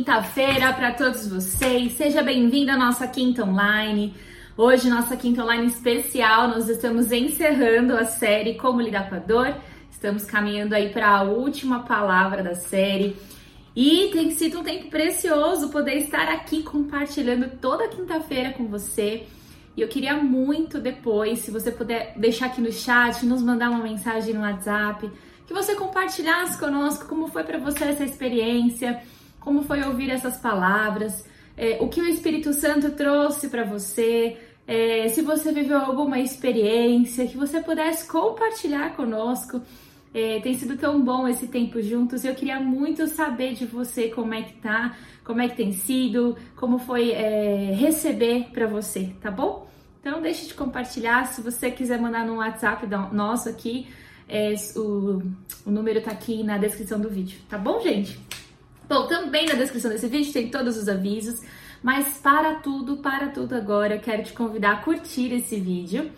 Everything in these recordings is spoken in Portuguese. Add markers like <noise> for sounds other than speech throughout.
quinta-feira para todos vocês. Seja bem-vindo à nossa quinta online. Hoje, nossa quinta online especial, nós estamos encerrando a série Como Lidar com a Dor. Estamos caminhando aí para a última palavra da série. E tem sido um tempo precioso poder estar aqui compartilhando toda quinta-feira com você. E eu queria muito depois, se você puder deixar aqui no chat, nos mandar uma mensagem no WhatsApp, que você compartilhasse conosco como foi para você essa experiência como foi ouvir essas palavras, é, o que o Espírito Santo trouxe para você, é, se você viveu alguma experiência, que você pudesse compartilhar conosco. É, tem sido tão bom esse tempo juntos. Eu queria muito saber de você como é que tá, como é que tem sido, como foi é, receber para você, tá bom? Então deixe de compartilhar. Se você quiser mandar no WhatsApp nosso aqui, é, o, o número tá aqui na descrição do vídeo, tá bom, gente? Bom, também na descrição desse vídeo tem todos os avisos, mas para tudo, para tudo agora, eu quero te convidar a curtir esse vídeo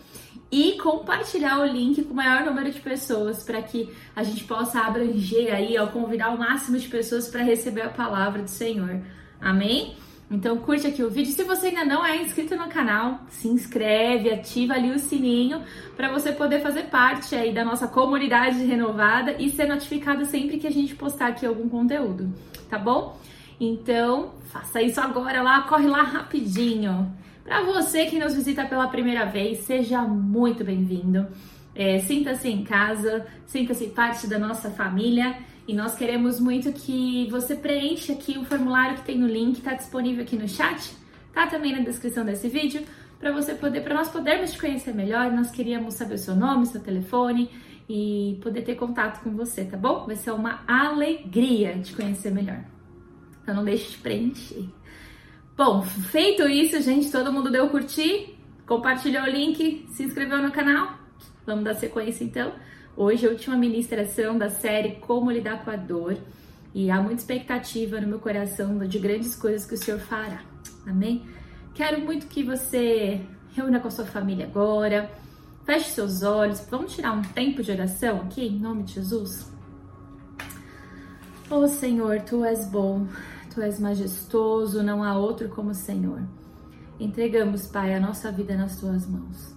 e compartilhar o link com o maior número de pessoas para que a gente possa abranger aí, ao convidar o máximo de pessoas para receber a palavra do Senhor. Amém? Então curte aqui o vídeo. Se você ainda não é inscrito no canal, se inscreve, ativa ali o sininho para você poder fazer parte aí da nossa comunidade renovada e ser notificado sempre que a gente postar aqui algum conteúdo, tá bom? Então, faça isso agora lá, corre lá rapidinho. Para você que nos visita pela primeira vez, seja muito bem-vindo. É, sinta-se em casa, sinta-se parte da nossa família e nós queremos muito que você preencha aqui o formulário que tem no link, está disponível aqui no chat, tá também na descrição desse vídeo, para você poder, para nós podermos te conhecer melhor. Nós queríamos saber o seu nome, seu telefone e poder ter contato com você, tá bom? Vai ser uma alegria te conhecer melhor. Então não deixe de preencher. Bom, feito isso, gente, todo mundo deu curtir, compartilhou o link, se inscreveu no canal. Vamos dar sequência então. Hoje é a última ministração da série Como Lidar com a Dor e há muita expectativa no meu coração de grandes coisas que o Senhor fará. Amém? Quero muito que você reúna com a sua família agora, feche seus olhos, vamos tirar um tempo de oração aqui, em nome de Jesus. Oh Senhor, Tu és bom, Tu és majestoso, não há outro como o Senhor. Entregamos, Pai, a nossa vida nas Tuas mãos.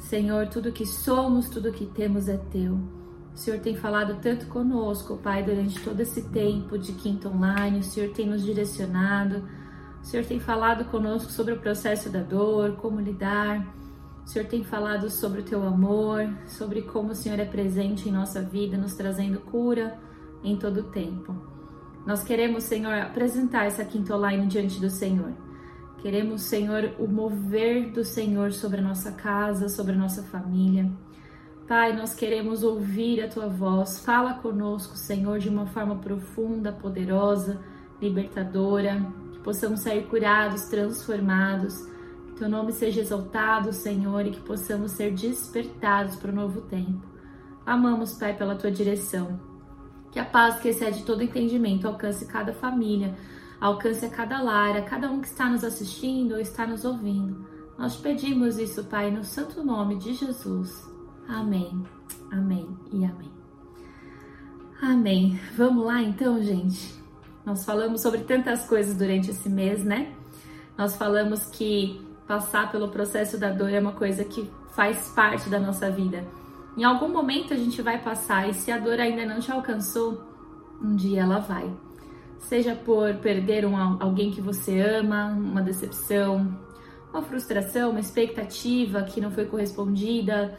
Senhor, tudo que somos, tudo que temos é Teu. O Senhor tem falado tanto conosco, Pai, durante todo esse tempo de quinta online. O Senhor tem nos direcionado. O Senhor tem falado conosco sobre o processo da dor, como lidar. O Senhor tem falado sobre o teu amor, sobre como o Senhor é presente em nossa vida, nos trazendo cura em todo o tempo. Nós queremos, Senhor, apresentar essa quinta online diante do Senhor. Queremos, Senhor, o mover do Senhor sobre a nossa casa, sobre a nossa família. Pai, nós queremos ouvir a tua voz. Fala conosco, Senhor, de uma forma profunda, poderosa, libertadora, que possamos sair curados, transformados. Que teu nome seja exaltado, Senhor, e que possamos ser despertados para o novo tempo. Amamos, Pai, pela tua direção. Que a paz que excede todo entendimento alcance cada família, alcance a cada lar, a cada um que está nos assistindo ou está nos ouvindo. Nós pedimos isso, Pai, no santo nome de Jesus. Amém, amém e amém. Amém. Vamos lá então, gente. Nós falamos sobre tantas coisas durante esse mês, né? Nós falamos que passar pelo processo da dor é uma coisa que faz parte da nossa vida em algum momento a gente vai passar e se a dor ainda não te alcançou, um dia ela vai. Seja por perder um, alguém que você ama, uma decepção, uma frustração, uma expectativa que não foi correspondida.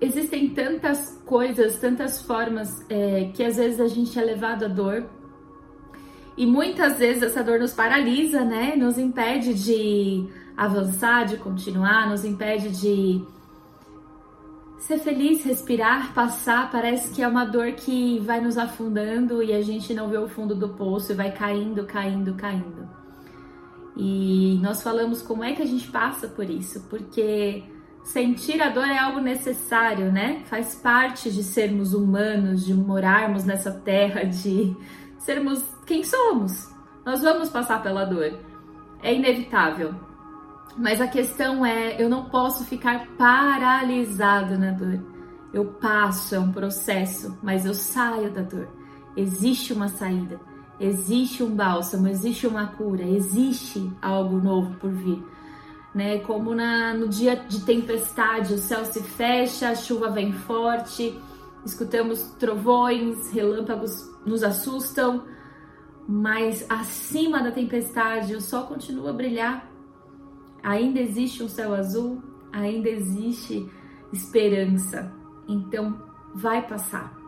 Existem tantas coisas, tantas formas é, que às vezes a gente é levado à dor e muitas vezes essa dor nos paralisa, né? Nos impede de avançar, de continuar, nos impede de Ser feliz, respirar, passar, parece que é uma dor que vai nos afundando e a gente não vê o fundo do poço e vai caindo, caindo, caindo. E nós falamos como é que a gente passa por isso, porque sentir a dor é algo necessário, né? Faz parte de sermos humanos, de morarmos nessa terra, de sermos quem somos. Nós vamos passar pela dor. É inevitável. Mas a questão é, eu não posso ficar paralisado na dor. Eu passo, é um processo, mas eu saio da dor. Existe uma saída. existe um bálsamo, existe uma cura, existe algo novo por vir. Né? Como na, no dia de tempestade, o céu se fecha, a chuva vem forte, escutamos trovões, relâmpagos nos assustam, mas acima da tempestade o sol continua a brilhar. Ainda existe um céu azul, ainda existe esperança. Então vai passar.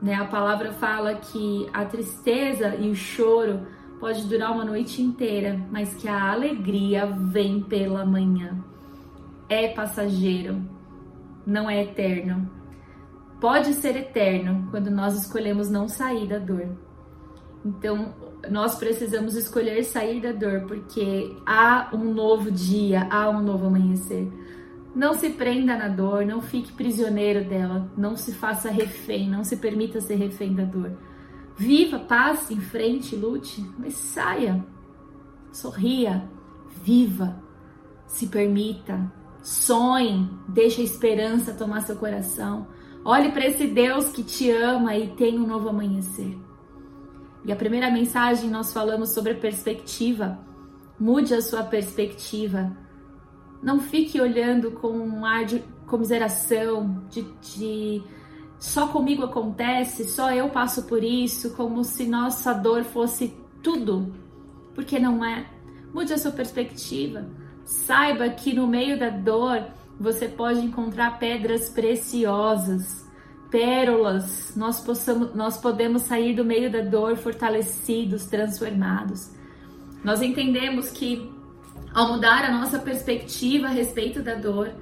Né? A palavra fala que a tristeza e o choro pode durar uma noite inteira, mas que a alegria vem pela manhã. É passageiro, não é eterno. Pode ser eterno quando nós escolhemos não sair da dor. Então, nós precisamos escolher sair da dor, porque há um novo dia, há um novo amanhecer. Não se prenda na dor, não fique prisioneiro dela, não se faça refém, não se permita ser refém da dor. Viva, passe em frente, lute, mas saia, sorria, viva, se permita, sonhe, deixe a esperança tomar seu coração. Olhe para esse Deus que te ama e tem um novo amanhecer. E a primeira mensagem nós falamos sobre perspectiva. Mude a sua perspectiva. Não fique olhando com um ar de comiseração, de, de só comigo acontece, só eu passo por isso, como se nossa dor fosse tudo, porque não é. Mude a sua perspectiva. Saiba que no meio da dor você pode encontrar pedras preciosas pérolas, nós, possamos, nós podemos sair do meio da dor fortalecidos, transformados. Nós entendemos que ao mudar a nossa perspectiva a respeito da dor,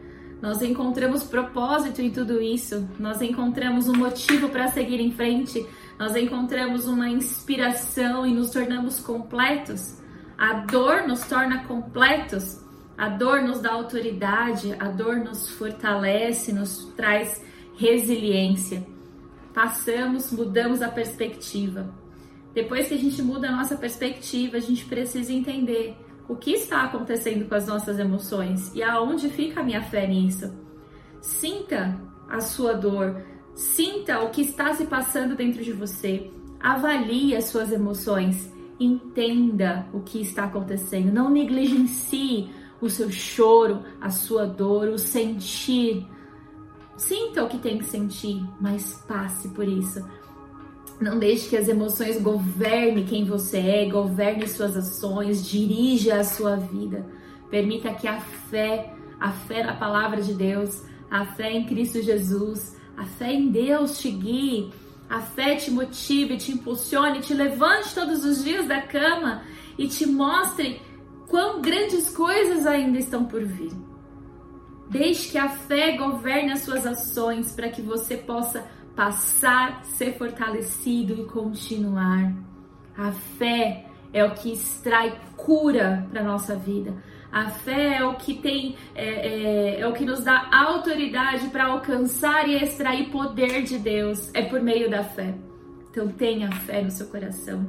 nós encontramos propósito em tudo isso, nós encontramos um motivo para seguir em frente, nós encontramos uma inspiração e nos tornamos completos. A dor nos torna completos, a dor nos dá autoridade, a dor nos fortalece, nos traz resiliência. Passamos, mudamos a perspectiva. Depois que a gente muda a nossa perspectiva, a gente precisa entender o que está acontecendo com as nossas emoções e aonde fica a minha fé nisso. Sinta a sua dor, sinta o que está se passando dentro de você, avalie as suas emoções, entenda o que está acontecendo, não negligencie o seu choro, a sua dor, o sentir Sinta o que tem que sentir, mas passe por isso. Não deixe que as emoções governem quem você é, governe suas ações, dirija a sua vida. Permita que a fé, a fé na palavra de Deus, a fé em Cristo Jesus, a fé em Deus te guie, a fé te motive, te impulsione, te levante todos os dias da cama e te mostre quão grandes coisas ainda estão por vir. Deixe que a fé governe as suas ações para que você possa passar, ser fortalecido e continuar. A fé é o que extrai cura para nossa vida. A fé é o que tem, é, é, é o que nos dá autoridade para alcançar e extrair poder de Deus. É por meio da fé. Então tenha fé no seu coração.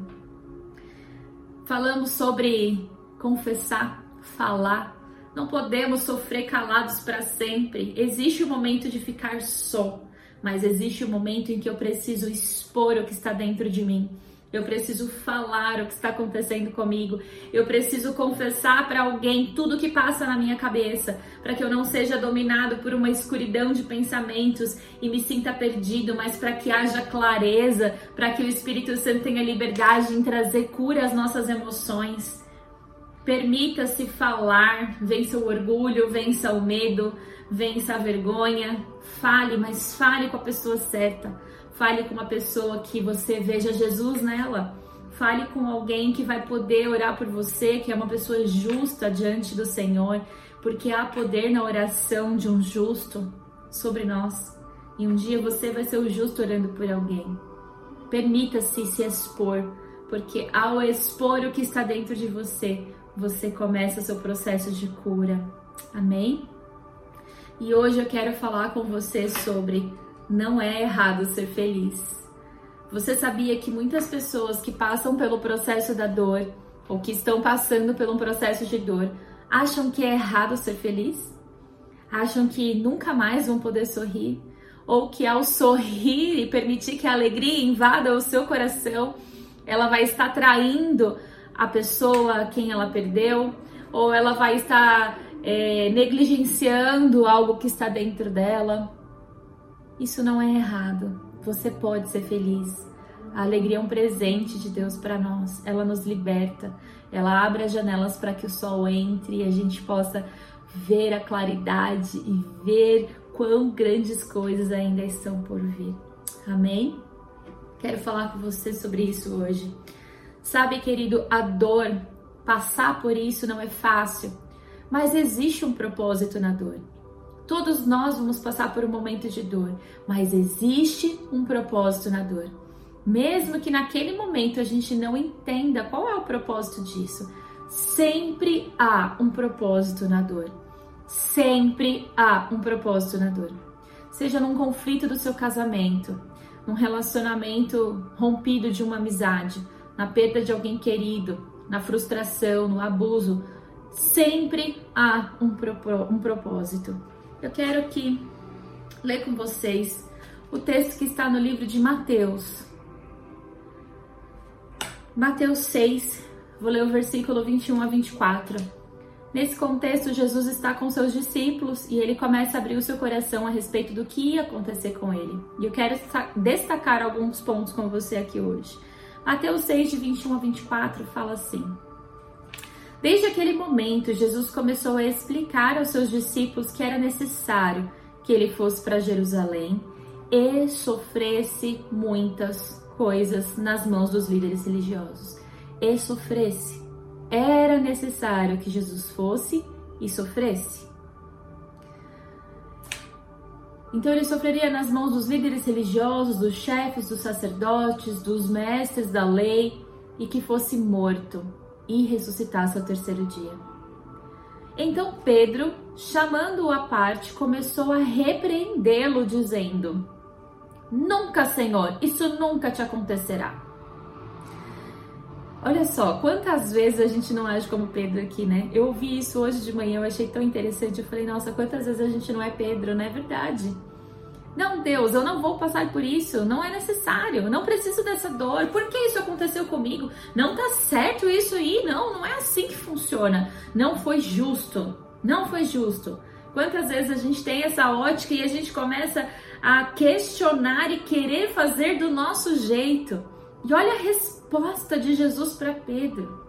Falamos sobre confessar, falar não podemos sofrer calados para sempre. Existe o momento de ficar só, mas existe o momento em que eu preciso expor o que está dentro de mim. Eu preciso falar o que está acontecendo comigo. Eu preciso confessar para alguém tudo o que passa na minha cabeça, para que eu não seja dominado por uma escuridão de pensamentos e me sinta perdido, mas para que haja clareza, para que o Espírito Santo tenha liberdade em trazer cura às nossas emoções. Permita-se falar, vença o orgulho, vença o medo, vença a vergonha. Fale, mas fale com a pessoa certa. Fale com uma pessoa que você veja Jesus nela. Fale com alguém que vai poder orar por você, que é uma pessoa justa diante do Senhor, porque há poder na oração de um justo sobre nós. E um dia você vai ser o justo orando por alguém. Permita-se se expor, porque ao expor o que está dentro de você, você começa seu processo de cura. Amém? E hoje eu quero falar com você sobre não é errado ser feliz. Você sabia que muitas pessoas que passam pelo processo da dor ou que estão passando um processo de dor acham que é errado ser feliz? Acham que nunca mais vão poder sorrir? Ou que ao sorrir e permitir que a alegria invada o seu coração, ela vai estar traindo a pessoa quem ela perdeu, ou ela vai estar é, negligenciando algo que está dentro dela. Isso não é errado. Você pode ser feliz. A alegria é um presente de Deus para nós. Ela nos liberta. Ela abre as janelas para que o sol entre e a gente possa ver a claridade e ver quão grandes coisas ainda estão por vir. Amém? Quero falar com você sobre isso hoje. Sabe, querido, a dor, passar por isso não é fácil, mas existe um propósito na dor. Todos nós vamos passar por um momento de dor, mas existe um propósito na dor. Mesmo que naquele momento a gente não entenda qual é o propósito disso, sempre há um propósito na dor. Sempre há um propósito na dor. Seja num conflito do seu casamento, num relacionamento rompido de uma amizade, na perda de alguém querido, na frustração, no abuso, sempre há um, um propósito. Eu quero aqui ler com vocês o texto que está no livro de Mateus. Mateus 6, vou ler o versículo 21 a 24. Nesse contexto, Jesus está com seus discípulos e ele começa a abrir o seu coração a respeito do que ia acontecer com ele. E eu quero destacar alguns pontos com você aqui hoje. Mateus 6, de 21 a 24, fala assim. Desde aquele momento, Jesus começou a explicar aos seus discípulos que era necessário que ele fosse para Jerusalém e sofresse muitas coisas nas mãos dos líderes religiosos. E sofresse. Era necessário que Jesus fosse e sofresse. Então ele sofreria nas mãos dos líderes religiosos, dos chefes, dos sacerdotes, dos mestres da lei e que fosse morto e ressuscitasse ao terceiro dia. Então Pedro, chamando-o à parte, começou a repreendê-lo, dizendo: Nunca, Senhor, isso nunca te acontecerá. Olha só, quantas vezes a gente não age como Pedro aqui, né? Eu ouvi isso hoje de manhã, eu achei tão interessante. Eu falei, nossa, quantas vezes a gente não é Pedro, não é verdade? Não, Deus, eu não vou passar por isso, não é necessário, não preciso dessa dor. Por que isso aconteceu comigo? Não tá certo isso aí, não, não é assim que funciona. Não foi justo, não foi justo. Quantas vezes a gente tem essa ótica e a gente começa a questionar e querer fazer do nosso jeito? E olha a resposta de Jesus para Pedro.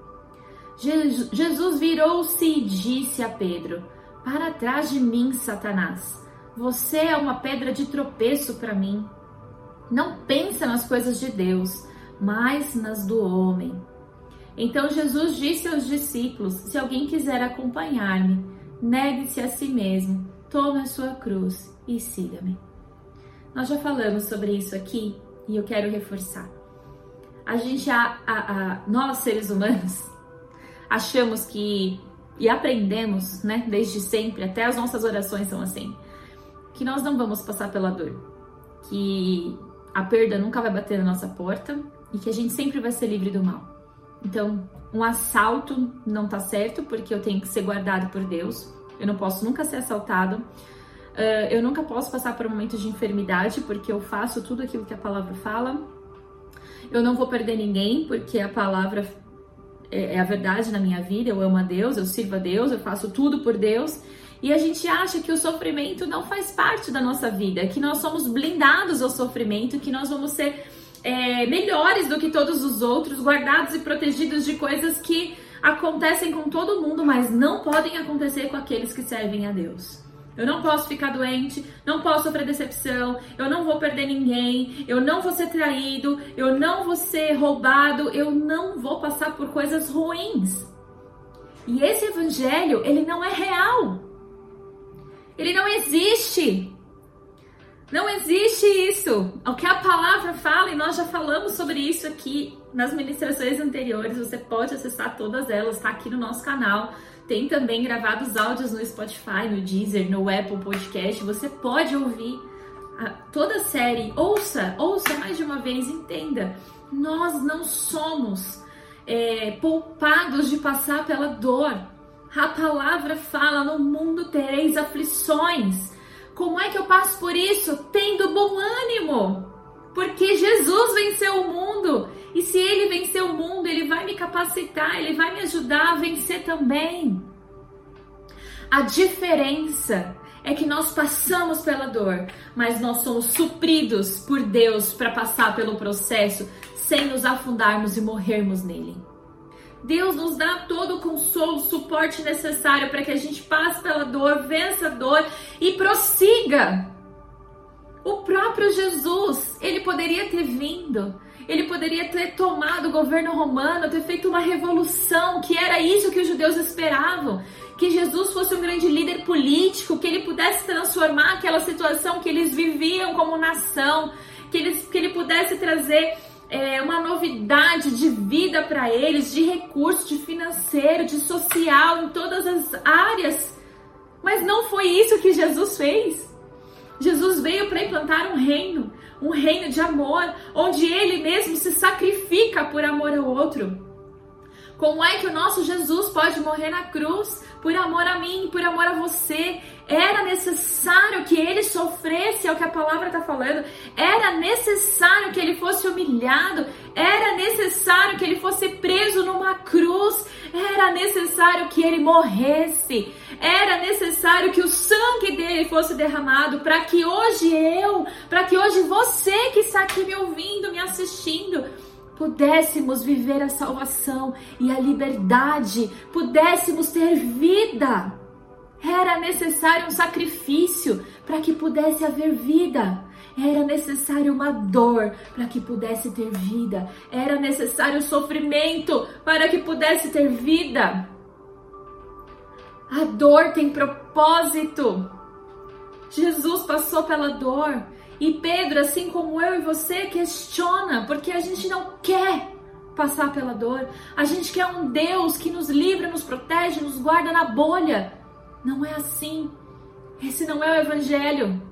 Jesus virou-se e disse a Pedro: Para trás de mim, Satanás você é uma pedra de tropeço para mim. Não pensa nas coisas de Deus, mas nas do homem. Então Jesus disse aos discípulos: Se alguém quiser acompanhar-me, negue-se a si mesmo, tome a sua cruz e siga-me. Nós já falamos sobre isso aqui e eu quero reforçar. A gente, a, a, a, nós seres humanos, achamos que e aprendemos, né, desde sempre, até as nossas orações são assim que nós não vamos passar pela dor, que a perda nunca vai bater na nossa porta e que a gente sempre vai ser livre do mal. Então, um assalto não tá certo porque eu tenho que ser guardado por Deus. Eu não posso nunca ser assaltado. Uh, eu nunca posso passar por um momento de enfermidade porque eu faço tudo aquilo que a palavra fala. Eu não vou perder ninguém porque a palavra é, é a verdade na minha vida. Eu amo a Deus, eu sirvo a Deus, eu faço tudo por Deus. E a gente acha que o sofrimento não faz parte da nossa vida, que nós somos blindados ao sofrimento, que nós vamos ser é, melhores do que todos os outros, guardados e protegidos de coisas que acontecem com todo mundo, mas não podem acontecer com aqueles que servem a Deus. Eu não posso ficar doente, não posso sofrer decepção, eu não vou perder ninguém, eu não vou ser traído, eu não vou ser roubado, eu não vou passar por coisas ruins. E esse evangelho, ele não é real. Ele não existe. Não existe isso. O que a palavra fala, e nós já falamos sobre isso aqui nas ministrações anteriores, você pode acessar todas elas, está aqui no nosso canal. Tem também gravados áudios no Spotify, no Deezer, no Apple Podcast. Você pode ouvir toda a série. Ouça, ouça mais de uma vez, entenda. Nós não somos é, poupados de passar pela dor. A palavra fala: no mundo tereis aflições. Como é que eu passo por isso? Tendo bom ânimo. Porque Jesus venceu o mundo. E se ele venceu o mundo, ele vai me capacitar, ele vai me ajudar a vencer também. A diferença é que nós passamos pela dor, mas nós somos supridos por Deus para passar pelo processo sem nos afundarmos e morrermos nele. Deus nos dá todo o consolo, suporte necessário para que a gente passe pela dor, vença a dor e prossiga. O próprio Jesus, ele poderia ter vindo, ele poderia ter tomado o governo romano, ter feito uma revolução, que era isso que os judeus esperavam. Que Jesus fosse um grande líder político, que ele pudesse transformar aquela situação que eles viviam como nação, que, eles, que ele pudesse trazer é, uma novidade de vida para eles, de recurso, de financeiro, de social, em todas as áreas. Mas não foi isso que Jesus fez. Jesus veio para implantar um reino, um reino de amor, onde ele mesmo se sacrifica por amor ao outro. Como é que o nosso Jesus pode morrer na cruz por amor a mim, por amor a você? Era necessário que ele sofresse, é o que a palavra está falando. Era necessário que ele fosse humilhado. Era necessário que ele fosse preso numa cruz. Era necessário que ele morresse. Era necessário que o sangue dele fosse derramado para que hoje eu, para que hoje você que está aqui me ouvindo, me assistindo, pudéssemos viver a salvação e a liberdade, pudéssemos ter vida. Era necessário um sacrifício para que pudesse haver vida. Era necessário uma dor para que pudesse ter vida. Era necessário sofrimento para que pudesse ter vida. A dor tem propósito. Jesus passou pela dor. E Pedro, assim como eu e você, questiona, porque a gente não quer passar pela dor. A gente quer um Deus que nos livra, nos protege, nos guarda na bolha. Não é assim. Esse não é o evangelho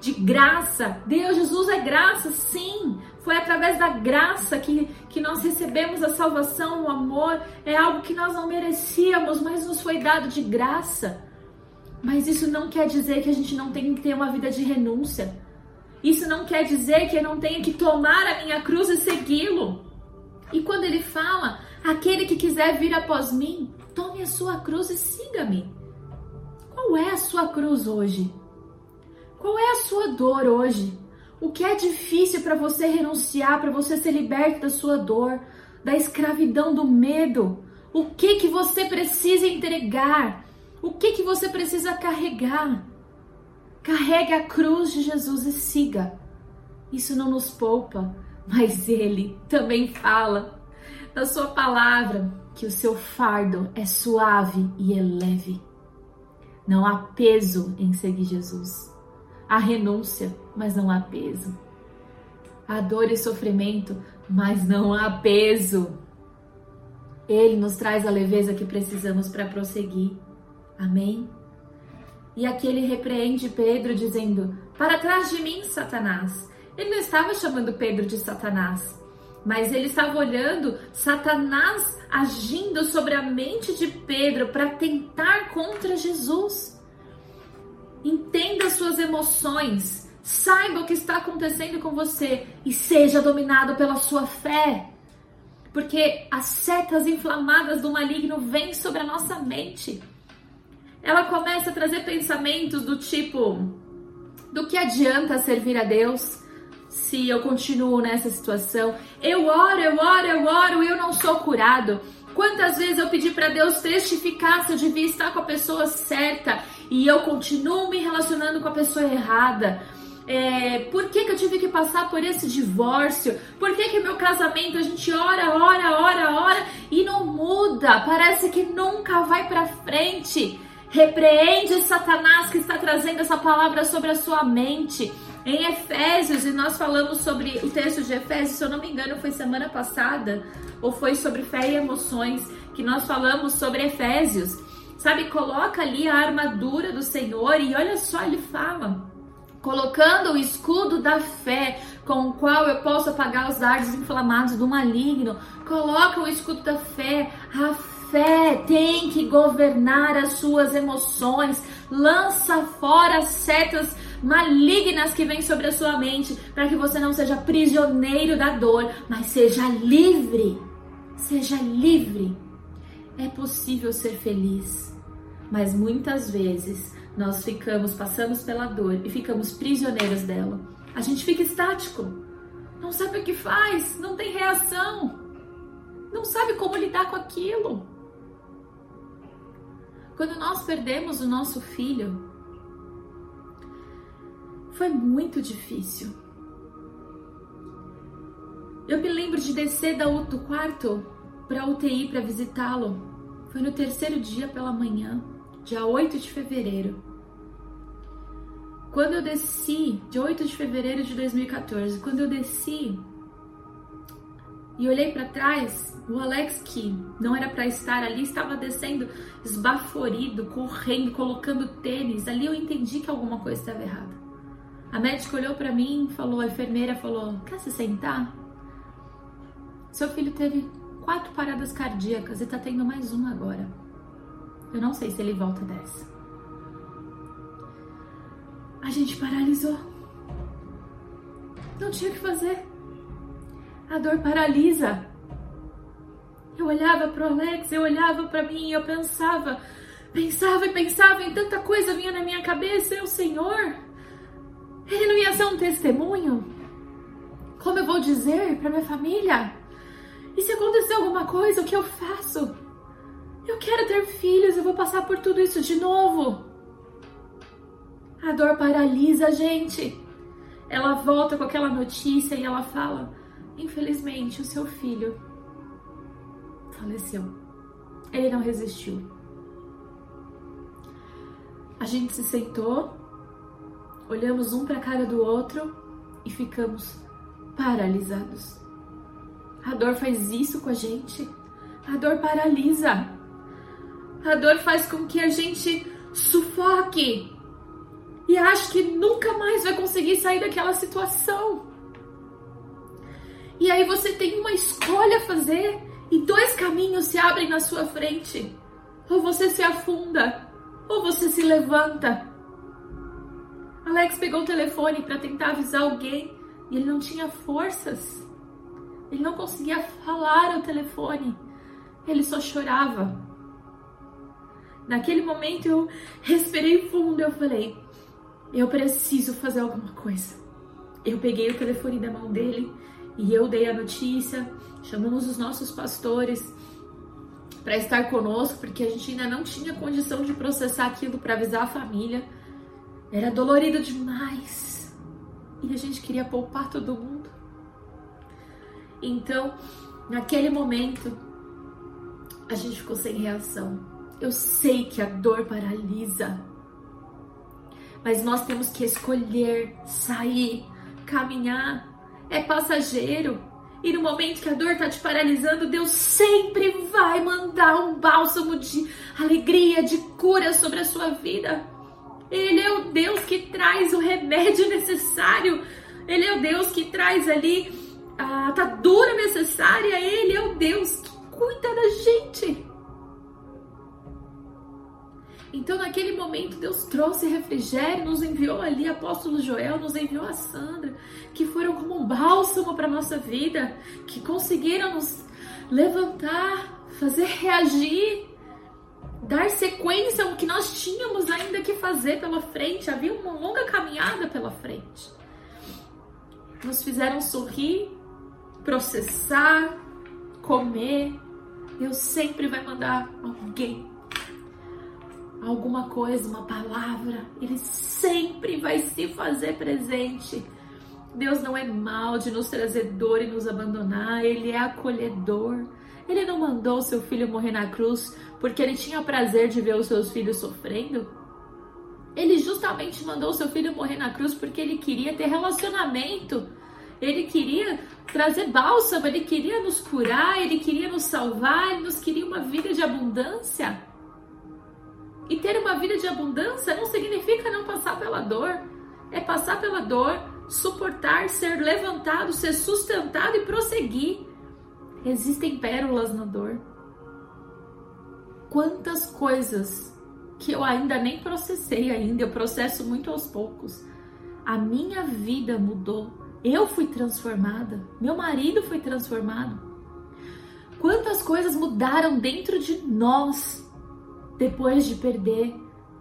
de graça. Deus, Jesus é graça, sim. Foi através da graça que, que nós recebemos a salvação, o amor. É algo que nós não merecíamos, mas nos foi dado de graça. Mas isso não quer dizer que a gente não tem que ter uma vida de renúncia. Isso não quer dizer que eu não tenha que tomar a minha cruz e segui-lo. E quando ele fala, aquele que quiser vir após mim, tome a sua cruz e siga-me. Qual é a sua cruz hoje? Qual é a sua dor hoje? O que é difícil para você renunciar, para você ser liberto da sua dor, da escravidão do medo? O que que você precisa entregar? O que que você precisa carregar? Carregue a cruz de Jesus e siga. Isso não nos poupa, mas ele também fala na sua palavra que o seu fardo é suave e é leve. Não há peso em seguir Jesus. Há renúncia, mas não há peso. Há dor e sofrimento, mas não há peso. Ele nos traz a leveza que precisamos para prosseguir. Amém? E aqui ele repreende Pedro, dizendo: Para trás de mim, Satanás. Ele não estava chamando Pedro de Satanás, mas ele estava olhando Satanás agindo sobre a mente de Pedro para tentar contra Jesus. Entenda suas emoções, saiba o que está acontecendo com você e seja dominado pela sua fé. Porque as setas inflamadas do maligno vêm sobre a nossa mente ela começa a trazer pensamentos do tipo: do que adianta servir a Deus se eu continuo nessa situação? Eu oro, eu oro, eu oro e eu não sou curado. Quantas vezes eu pedi para Deus testificar se eu devia estar com a pessoa certa e eu continuo me relacionando com a pessoa errada? É, por que, que eu tive que passar por esse divórcio? Por que, que meu casamento a gente ora, ora, ora, ora e não muda? Parece que nunca vai para frente. Repreende Satanás que está trazendo essa palavra sobre a sua mente. Em Efésios, e nós falamos sobre o texto de Efésios, se eu não me engano, foi semana passada, ou foi sobre fé e emoções, que nós falamos sobre Efésios. Sabe, coloca ali a armadura do Senhor e olha só, ele fala colocando o escudo da fé, com o qual eu posso apagar os dardos inflamados do maligno. Coloca o escudo da fé, a fé tem que governar as suas emoções. Lança fora as setas malignas que vêm sobre a sua mente, para que você não seja prisioneiro da dor, mas seja livre. Seja livre. É possível ser feliz, mas muitas vezes nós ficamos, passamos pela dor e ficamos prisioneiros dela. A gente fica estático, não sabe o que faz, não tem reação, não sabe como lidar com aquilo. Quando nós perdemos o nosso filho, foi muito difícil. Eu me lembro de descer do quarto para UTI para visitá-lo. Foi no terceiro dia pela manhã, dia 8 de fevereiro. Quando eu desci, dia 8 de fevereiro de 2014, quando eu desci e olhei para trás, o Alex, que não era para estar ali, estava descendo esbaforido, correndo, colocando tênis. Ali eu entendi que alguma coisa estava errada. A médica olhou para mim, falou, a enfermeira falou: "Quer se sentar?" Seu filho teve quatro paradas cardíacas e tá tendo mais uma agora. Eu não sei se ele volta dessa. A gente paralisou. Não tinha o que fazer. A dor paralisa. Eu olhava para o Alex, eu olhava para mim eu pensava, pensava e pensava em tanta coisa vinha na minha cabeça. Eu, Senhor, ele não ia ser um testemunho? Como eu vou dizer para minha família? E se acontecer alguma coisa, o que eu faço? Eu quero ter filhos, eu vou passar por tudo isso de novo. A dor paralisa a gente. Ela volta com aquela notícia e ela fala: Infelizmente, o seu filho faleceu. Ele não resistiu. A gente se sentou, olhamos um para a cara do outro e ficamos paralisados. A dor faz isso com a gente. A dor paralisa. A dor faz com que a gente sufoque e ache que nunca mais vai conseguir sair daquela situação. E aí você tem uma escolha a fazer e dois caminhos se abrem na sua frente. Ou você se afunda, ou você se levanta. Alex pegou o telefone para tentar avisar alguém e ele não tinha forças. Ele não conseguia falar ao telefone. Ele só chorava. Naquele momento eu respirei fundo, eu falei: "Eu preciso fazer alguma coisa". Eu peguei o telefone da mão dele e eu dei a notícia, chamamos os nossos pastores para estar conosco, porque a gente ainda não tinha condição de processar aquilo para avisar a família. Era dolorido demais. E a gente queria poupar todo mundo. Então, naquele momento, a gente ficou sem reação. Eu sei que a dor paralisa, mas nós temos que escolher sair, caminhar. É passageiro. E no momento que a dor está te paralisando, Deus sempre vai mandar um bálsamo de alegria, de cura sobre a sua vida. Ele é o Deus que traz o remédio necessário. Ele é o Deus que traz ali a atadura necessária, Então, naquele momento, Deus trouxe refrigério, nos enviou ali, apóstolo Joel, nos enviou a Sandra, que foram como um bálsamo para nossa vida, que conseguiram nos levantar, fazer reagir, dar sequência ao que nós tínhamos ainda que fazer pela frente. Havia uma longa caminhada pela frente. Nos fizeram sorrir, processar, comer, Deus sempre vai mandar alguém, alguma coisa, uma palavra, Ele sempre vai se fazer presente. Deus não é mal de nos trazer dor e nos abandonar, Ele é acolhedor. Ele não mandou seu filho morrer na cruz porque ele tinha prazer de ver os seus filhos sofrendo. Ele justamente mandou seu filho morrer na cruz porque ele queria ter relacionamento ele queria trazer bálsamo, ele queria nos curar, ele queria nos salvar, ele nos queria uma vida de abundância. E ter uma vida de abundância não significa não passar pela dor, é passar pela dor, suportar, ser levantado, ser sustentado e prosseguir. Existem pérolas na dor. Quantas coisas que eu ainda nem processei ainda, eu processo muito aos poucos a minha vida mudou. Eu fui transformada, meu marido foi transformado. Quantas coisas mudaram dentro de nós depois de perder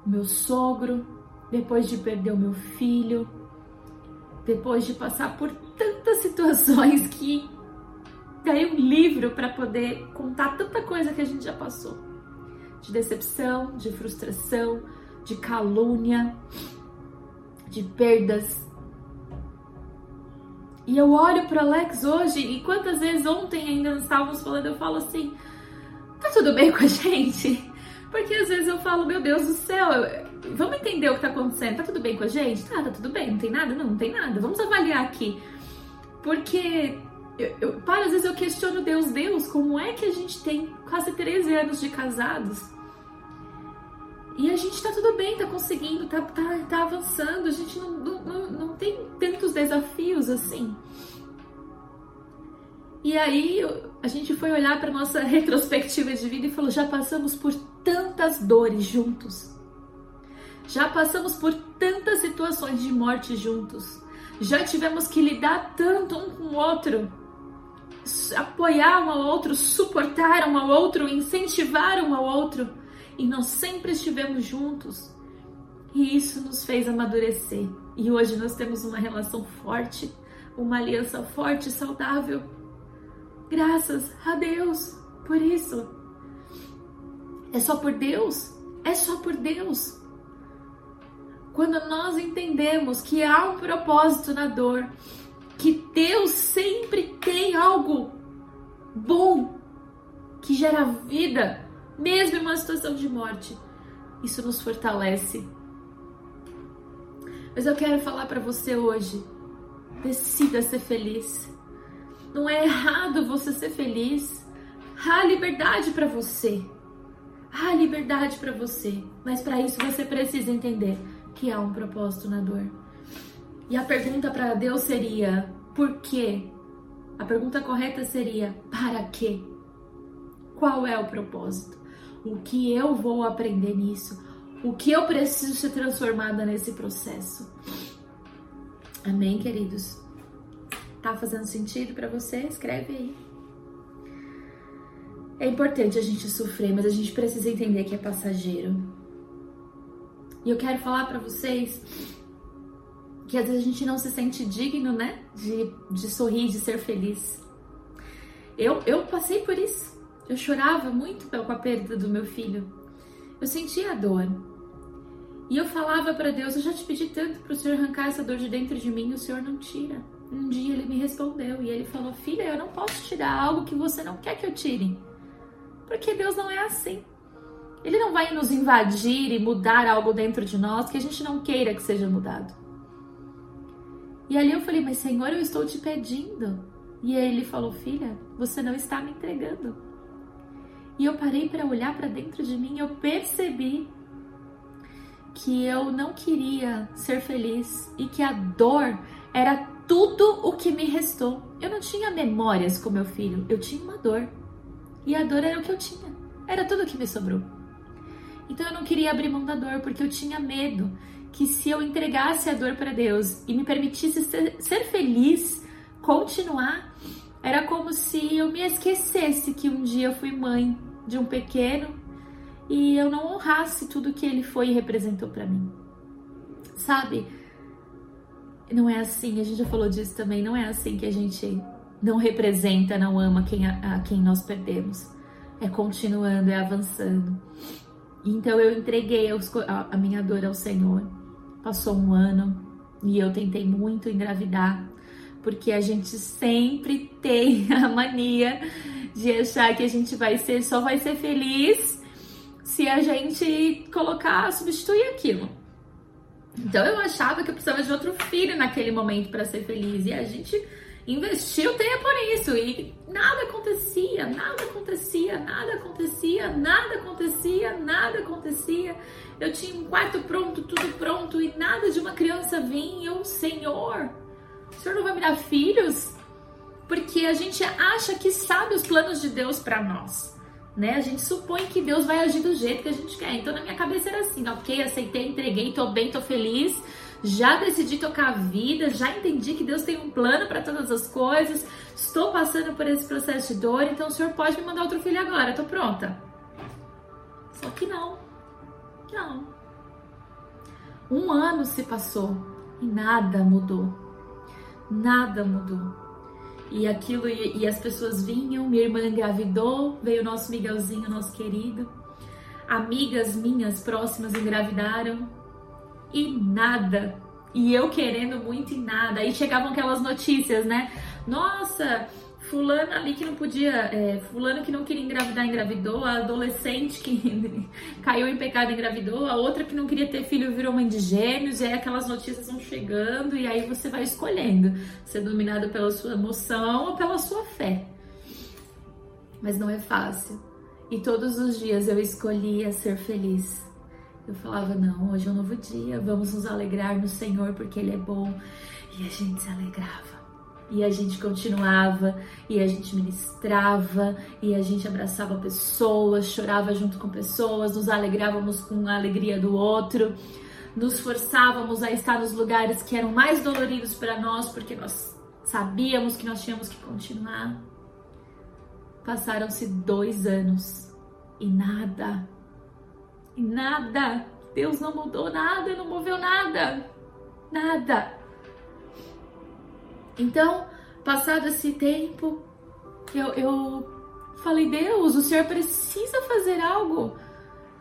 meu sogro, depois de perder o meu filho, depois de passar por tantas situações que daí um livro para poder contar tanta coisa que a gente já passou. De decepção, de frustração, de calúnia, de perdas. E eu olho para Alex hoje e quantas vezes ontem ainda estávamos falando, eu falo assim: tá tudo bem com a gente? Porque às vezes eu falo, meu Deus do céu, vamos entender o que tá acontecendo. Tá tudo bem com a gente? Tá, tá tudo bem. Não tem nada? Não, não tem nada. Vamos avaliar aqui. Porque eu, eu, para, às vezes eu questiono Deus, Deus, como é que a gente tem quase 13 anos de casados e a gente tá tudo bem, tá conseguindo, tá, tá, tá avançando, a gente não, não, não tem tantos desafios assim. E aí a gente foi olhar para nossa <laughs> retrospectiva de vida e falou: já passamos por tantas dores juntos, já passamos por tantas situações de morte juntos, já tivemos que lidar tanto um com o outro, apoiar um ao outro, suportar um ao outro, incentivar um ao outro e nós sempre estivemos juntos. E isso nos fez amadurecer. E hoje nós temos uma relação forte, uma aliança forte e saudável. Graças a Deus por isso. É só por Deus? É só por Deus. Quando nós entendemos que há um propósito na dor, que Deus sempre tem algo bom que gera vida, mesmo em uma situação de morte. Isso nos fortalece. Mas eu quero falar para você hoje: decida ser feliz. Não é errado você ser feliz. Há liberdade para você. Há liberdade para você. Mas para isso você precisa entender que há um propósito na dor. E a pergunta para Deus seria: por quê? A pergunta correta seria: para quê? Qual é o propósito? o que eu vou aprender nisso, o que eu preciso ser transformada nesse processo. Amém, queridos? Tá fazendo sentido para você? Escreve aí. É importante a gente sofrer, mas a gente precisa entender que é passageiro. E eu quero falar para vocês que às vezes a gente não se sente digno, né? De, de sorrir, de ser feliz. Eu, eu passei por isso. Eu chorava muito com a perda do meu filho. Eu sentia a dor. E eu falava para Deus: Eu já te pedi tanto para o Senhor arrancar essa dor de dentro de mim, o Senhor não tira. Um dia ele me respondeu e ele falou: Filha, eu não posso tirar algo que você não quer que eu tire. Porque Deus não é assim. Ele não vai nos invadir e mudar algo dentro de nós que a gente não queira que seja mudado. E ali eu falei: Mas Senhor, eu estou te pedindo. E ele falou: Filha, você não está me entregando. E eu parei para olhar para dentro de mim, eu percebi que eu não queria ser feliz e que a dor era tudo o que me restou. Eu não tinha memórias com meu filho, eu tinha uma dor. E a dor era o que eu tinha, era tudo o que me sobrou. Então eu não queria abrir mão da dor porque eu tinha medo que se eu entregasse a dor para Deus e me permitisse ser, ser feliz, continuar, era como se eu me esquecesse que um dia eu fui mãe de um pequeno e eu não honrasse tudo que ele foi e representou para mim. Sabe? Não é assim, a gente já falou disso também, não é assim que a gente não representa, não ama quem a, a quem nós perdemos. É continuando, é avançando. Então eu entreguei a, a minha dor ao Senhor. Passou um ano e eu tentei muito engravidar, porque a gente sempre tem <laughs> a mania de achar que a gente vai ser, só vai ser feliz se a gente colocar, substituir aquilo. Então eu achava que eu precisava de outro filho naquele momento para ser feliz e a gente investiu tempo nisso e nada acontecia, nada acontecia, nada acontecia, nada acontecia, nada acontecia. Eu tinha um quarto pronto, tudo pronto e nada de uma criança vinha. Eu, Senhor, o Senhor não vai me dar filhos? porque a gente acha que sabe os planos de Deus para nós. Né? A gente supõe que Deus vai agir do jeito que a gente quer. Então na minha cabeça era assim, ok, aceitei, entreguei, tô bem, tô feliz, já decidi tocar a vida, já entendi que Deus tem um plano para todas as coisas, estou passando por esse processo de dor, então o Senhor pode me mandar outro filho agora, tô pronta. Só que não, não. Um ano se passou e nada mudou, nada mudou. E aquilo, e, e as pessoas vinham, minha irmã engravidou, veio o nosso Miguelzinho, nosso querido. Amigas minhas próximas engravidaram e nada. E eu querendo muito e nada. Aí chegavam aquelas notícias, né? Nossa, fulano ali que não podia, é, fulano que não queria engravidar engravidou, a adolescente que <laughs> caiu em pecado engravidou, a outra que não queria ter filho virou mãe de gêmeos, e aí aquelas notícias vão chegando e aí você vai escolhendo ser dominado pela sua emoção ou pela sua fé. Mas não é fácil. E todos os dias eu escolhia ser feliz. Eu falava, não, hoje é um novo dia, vamos nos alegrar no Senhor porque Ele é bom. E a gente se alegrava e a gente continuava, e a gente ministrava, e a gente abraçava pessoas, chorava junto com pessoas, nos alegrávamos com a alegria do outro, nos forçávamos a estar nos lugares que eram mais doloridos para nós, porque nós sabíamos que nós tínhamos que continuar. Passaram-se dois anos e nada, nada, Deus não mudou nada, não moveu nada, nada. Então, passado esse tempo, eu, eu falei: Deus, o Senhor precisa fazer algo.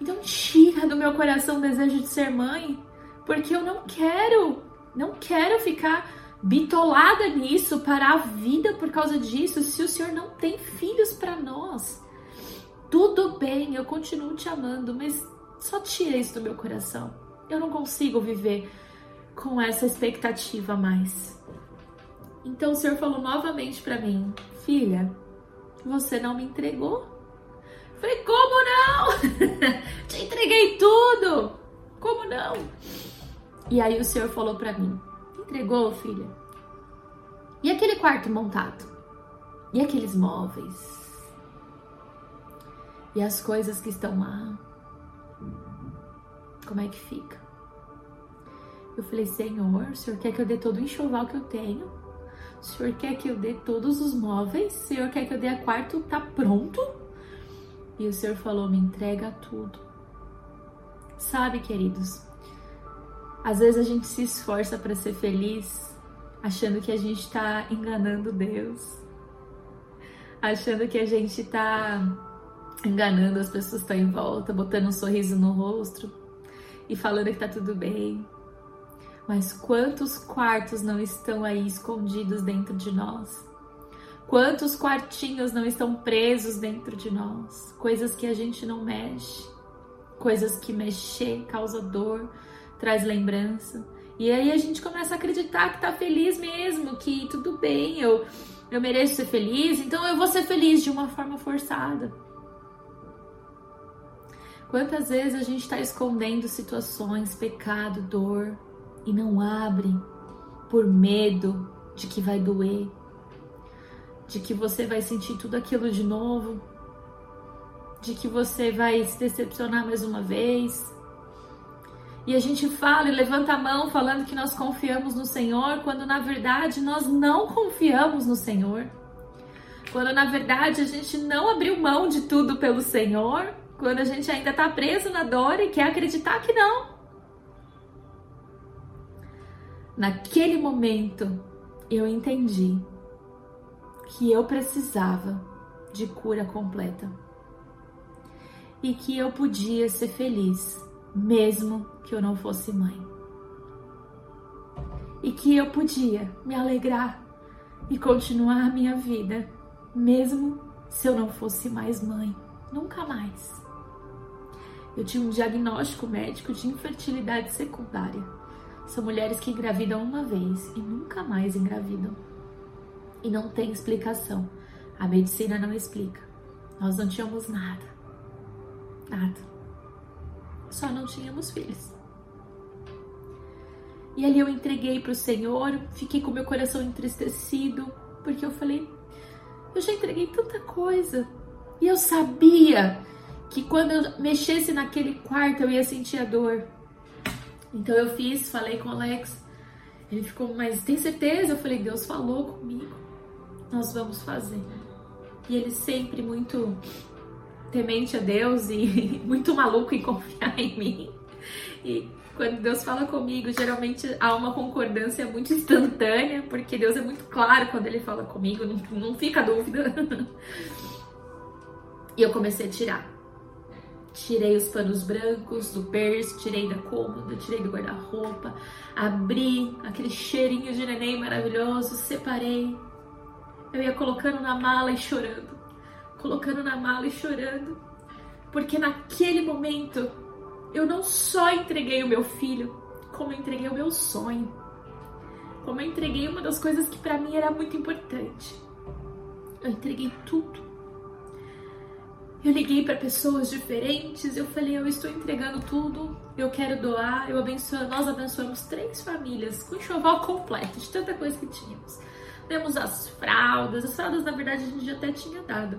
Então, tira do meu coração o desejo de ser mãe, porque eu não quero, não quero ficar bitolada nisso, parar a vida por causa disso, se o Senhor não tem filhos para nós. Tudo bem, eu continuo te amando, mas só tira isso do meu coração. Eu não consigo viver com essa expectativa mais. Então o Senhor falou novamente para mim: Filha, você não me entregou? Falei: Como não? <laughs> Te entreguei tudo! Como não? E aí o Senhor falou para mim: Entregou, filha? E aquele quarto montado? E aqueles móveis? E as coisas que estão lá? Como é que fica? Eu falei, Senhor, o Senhor quer que eu dê todo o enxoval que eu tenho? O senhor quer que eu dê todos os móveis? O senhor quer que eu dê a quarto? Tá pronto? E o senhor falou: me entrega tudo. Sabe, queridos, às vezes a gente se esforça para ser feliz, achando que a gente está enganando Deus, achando que a gente está enganando as pessoas que estão em volta, botando um sorriso no rosto e falando que tá tudo bem. Mas quantos quartos não estão aí escondidos dentro de nós? Quantos quartinhos não estão presos dentro de nós? Coisas que a gente não mexe, coisas que mexer causa dor, traz lembrança. E aí a gente começa a acreditar que tá feliz mesmo, que tudo bem, eu, eu mereço ser feliz, então eu vou ser feliz de uma forma forçada. Quantas vezes a gente está escondendo situações, pecado, dor, e não abre por medo de que vai doer, de que você vai sentir tudo aquilo de novo, de que você vai se decepcionar mais uma vez. E a gente fala e levanta a mão falando que nós confiamos no Senhor, quando na verdade nós não confiamos no Senhor. Quando na verdade a gente não abriu mão de tudo pelo Senhor, quando a gente ainda está preso na dor e quer acreditar que não. Naquele momento, eu entendi que eu precisava de cura completa e que eu podia ser feliz, mesmo que eu não fosse mãe. E que eu podia me alegrar e continuar a minha vida, mesmo se eu não fosse mais mãe, nunca mais. Eu tinha um diagnóstico médico de infertilidade secundária são mulheres que engravidam uma vez e nunca mais engravidam. E não tem explicação. A medicina não explica. Nós não tínhamos nada. Nada. Só não tínhamos filhos. E ali eu entreguei para o Senhor, fiquei com meu coração entristecido, porque eu falei, eu já entreguei tanta coisa. E eu sabia que quando eu mexesse naquele quarto eu ia sentir a dor. Então eu fiz, falei com o Alex. Ele ficou, mas tem certeza? Eu falei, Deus falou comigo. Nós vamos fazer. E ele sempre muito temente a Deus e <laughs> muito maluco em confiar em mim. E quando Deus fala comigo, geralmente há uma concordância muito instantânea, porque Deus é muito claro quando ele fala comigo, não, não fica dúvida. <laughs> e eu comecei a tirar. Tirei os panos brancos do berço, tirei da cômoda, tirei do guarda-roupa, abri aquele cheirinho de neném maravilhoso, separei. Eu ia colocando na mala e chorando, colocando na mala e chorando, porque naquele momento eu não só entreguei o meu filho, como entreguei o meu sonho, como entreguei uma das coisas que para mim era muito importante. Eu entreguei tudo. Eu liguei para pessoas diferentes, eu falei, eu estou entregando tudo, eu quero doar, eu abençoo, nós abençoamos três famílias com enxoval completo de tanta coisa que tínhamos. Temos as fraldas, as fraldas na verdade a gente até tinha dado,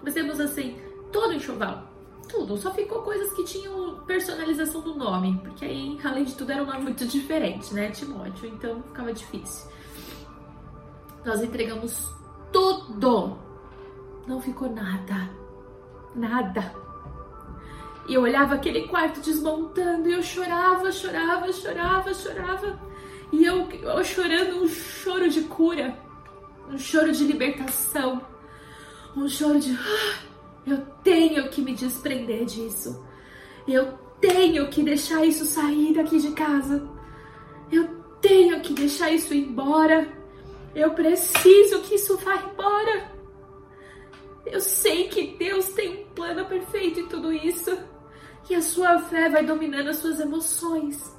mas temos assim, todo enxoval, tudo, só ficou coisas que tinham personalização do nome, porque aí, além de tudo, era um nome muito diferente, né, Timóteo, então ficava difícil. Nós entregamos tudo, não ficou nada nada. E eu olhava aquele quarto desmontando e eu chorava, chorava, chorava, chorava. E eu, eu chorando um choro de cura, um choro de libertação, um choro de ah, eu tenho que me desprender disso. Eu tenho que deixar isso sair daqui de casa. Eu tenho que deixar isso embora. Eu preciso que isso vá embora. Eu sei que Deus tem um plano perfeito em tudo isso. E a sua fé vai dominando as suas emoções.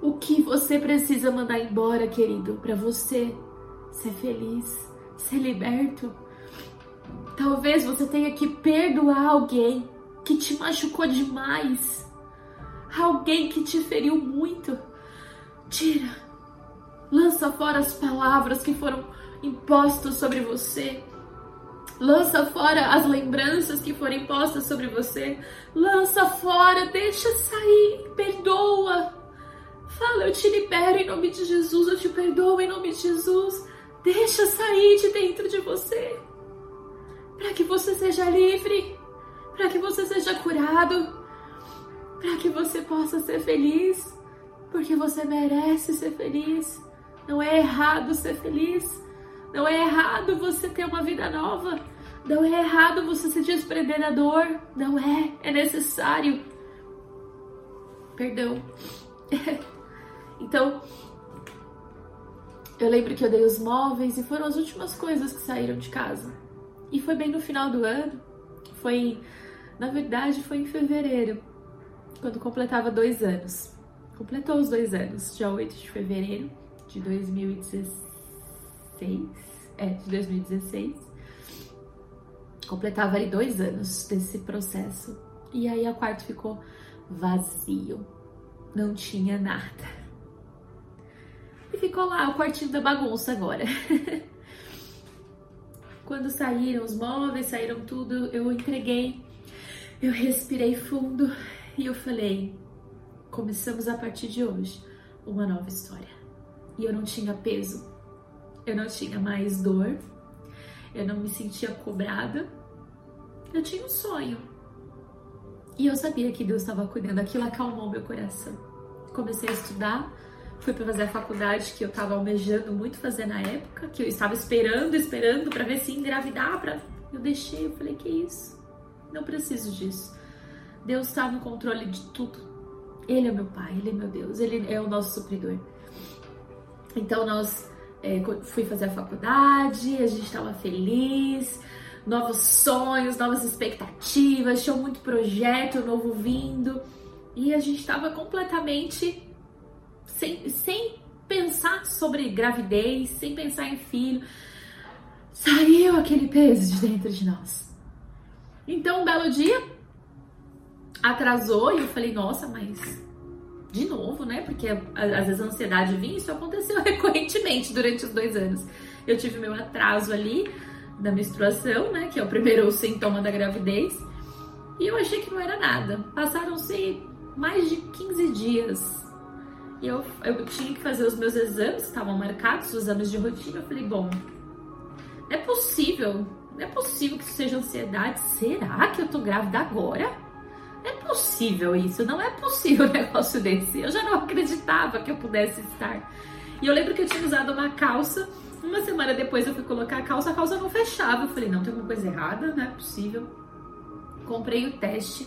O que você precisa mandar embora, querido, para você ser feliz, ser liberto? Talvez você tenha que perdoar alguém que te machucou demais, alguém que te feriu muito. Tira, lança fora as palavras que foram impostas sobre você Lança fora as lembranças que forem postas sobre você. Lança fora, deixa sair, perdoa. Fala, eu te libero em nome de Jesus, eu te perdoo em nome de Jesus. Deixa sair de dentro de você. Para que você seja livre, para que você seja curado, para que você possa ser feliz, porque você merece ser feliz. Não é errado ser feliz. Não é errado você ter uma vida nova. Não é errado você se desprender da dor. Não é. É necessário. Perdão. <laughs> então, eu lembro que eu dei os móveis e foram as últimas coisas que saíram de casa. E foi bem no final do ano. Foi, na verdade, foi em fevereiro, quando completava dois anos. Completou os dois anos, dia 8 de fevereiro de 2016. 2016, é, de 2016. Completava ali dois anos desse processo. E aí a quarto ficou vazio. Não tinha nada. E ficou lá o quartinho da bagunça agora. <laughs> Quando saíram os móveis, saíram tudo, eu entreguei. Eu respirei fundo e eu falei: começamos a partir de hoje uma nova história. E eu não tinha peso eu não tinha mais dor, eu não me sentia cobrada, eu tinha um sonho. E eu sabia que Deus estava cuidando, aquilo acalmou meu coração. Comecei a estudar, fui para fazer a faculdade que eu estava almejando muito fazer na época, que eu estava esperando, esperando para ver se engravidar, para eu deixei, eu falei que isso? Não preciso disso. Deus está no controle de tudo. Ele é meu pai, ele é meu Deus, ele é o nosso supridor. Então nós é, fui fazer a faculdade, a gente estava feliz, novos sonhos, novas expectativas, tinha muito projeto novo vindo e a gente estava completamente sem, sem pensar sobre gravidez, sem pensar em filho. Saiu aquele peso de dentro de nós. Então, um belo dia, atrasou e eu falei, nossa, mas de novo, né? Porque às vezes a ansiedade vinha, isso aconteceu <laughs> recorrentemente durante os dois anos. Eu tive meu atraso ali da menstruação, né? Que é o primeiro <laughs> sintoma da gravidez. E eu achei que não era nada. Passaram-se mais de 15 dias. E eu, eu tinha que fazer os meus exames, estavam marcados, os exames de rotina. Eu falei, bom, não é possível, não é possível que isso seja ansiedade. Será que eu tô grávida agora? Não é possível isso, não é possível <laughs> um negócio desse. Eu já não acreditava que eu pudesse estar. E eu lembro que eu tinha usado uma calça. Uma semana depois eu fui colocar a calça, a calça não fechava. Eu falei, não, tem alguma coisa errada, não é possível. Comprei o teste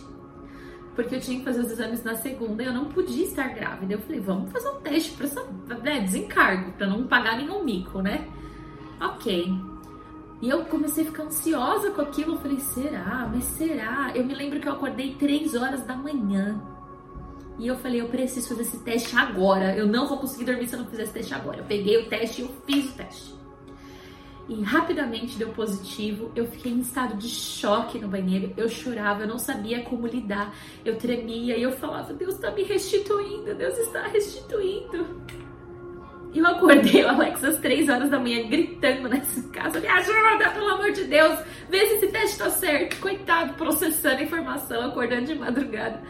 porque eu tinha que fazer os exames na segunda e eu não podia estar grávida. Eu falei, vamos fazer um teste para né, desencargo, para não pagar nenhum mico, né? Ok. E eu comecei a ficar ansiosa com aquilo. Eu falei, será? Mas será? Eu me lembro que eu acordei três horas da manhã. E eu falei, eu preciso fazer esse teste agora. Eu não vou conseguir dormir se eu não fizer esse teste agora. Eu peguei o teste e eu fiz o teste e rapidamente deu positivo. Eu fiquei em estado de choque no banheiro. Eu chorava, eu não sabia como lidar. Eu tremia e eu falava: Deus está me restituindo, Deus está restituindo. E eu acordei o Alex às três horas da manhã gritando nessa casa: Me ajuda, pelo amor de Deus, vê se esse teste tá certo. Coitado, processando informação, acordando de madrugada.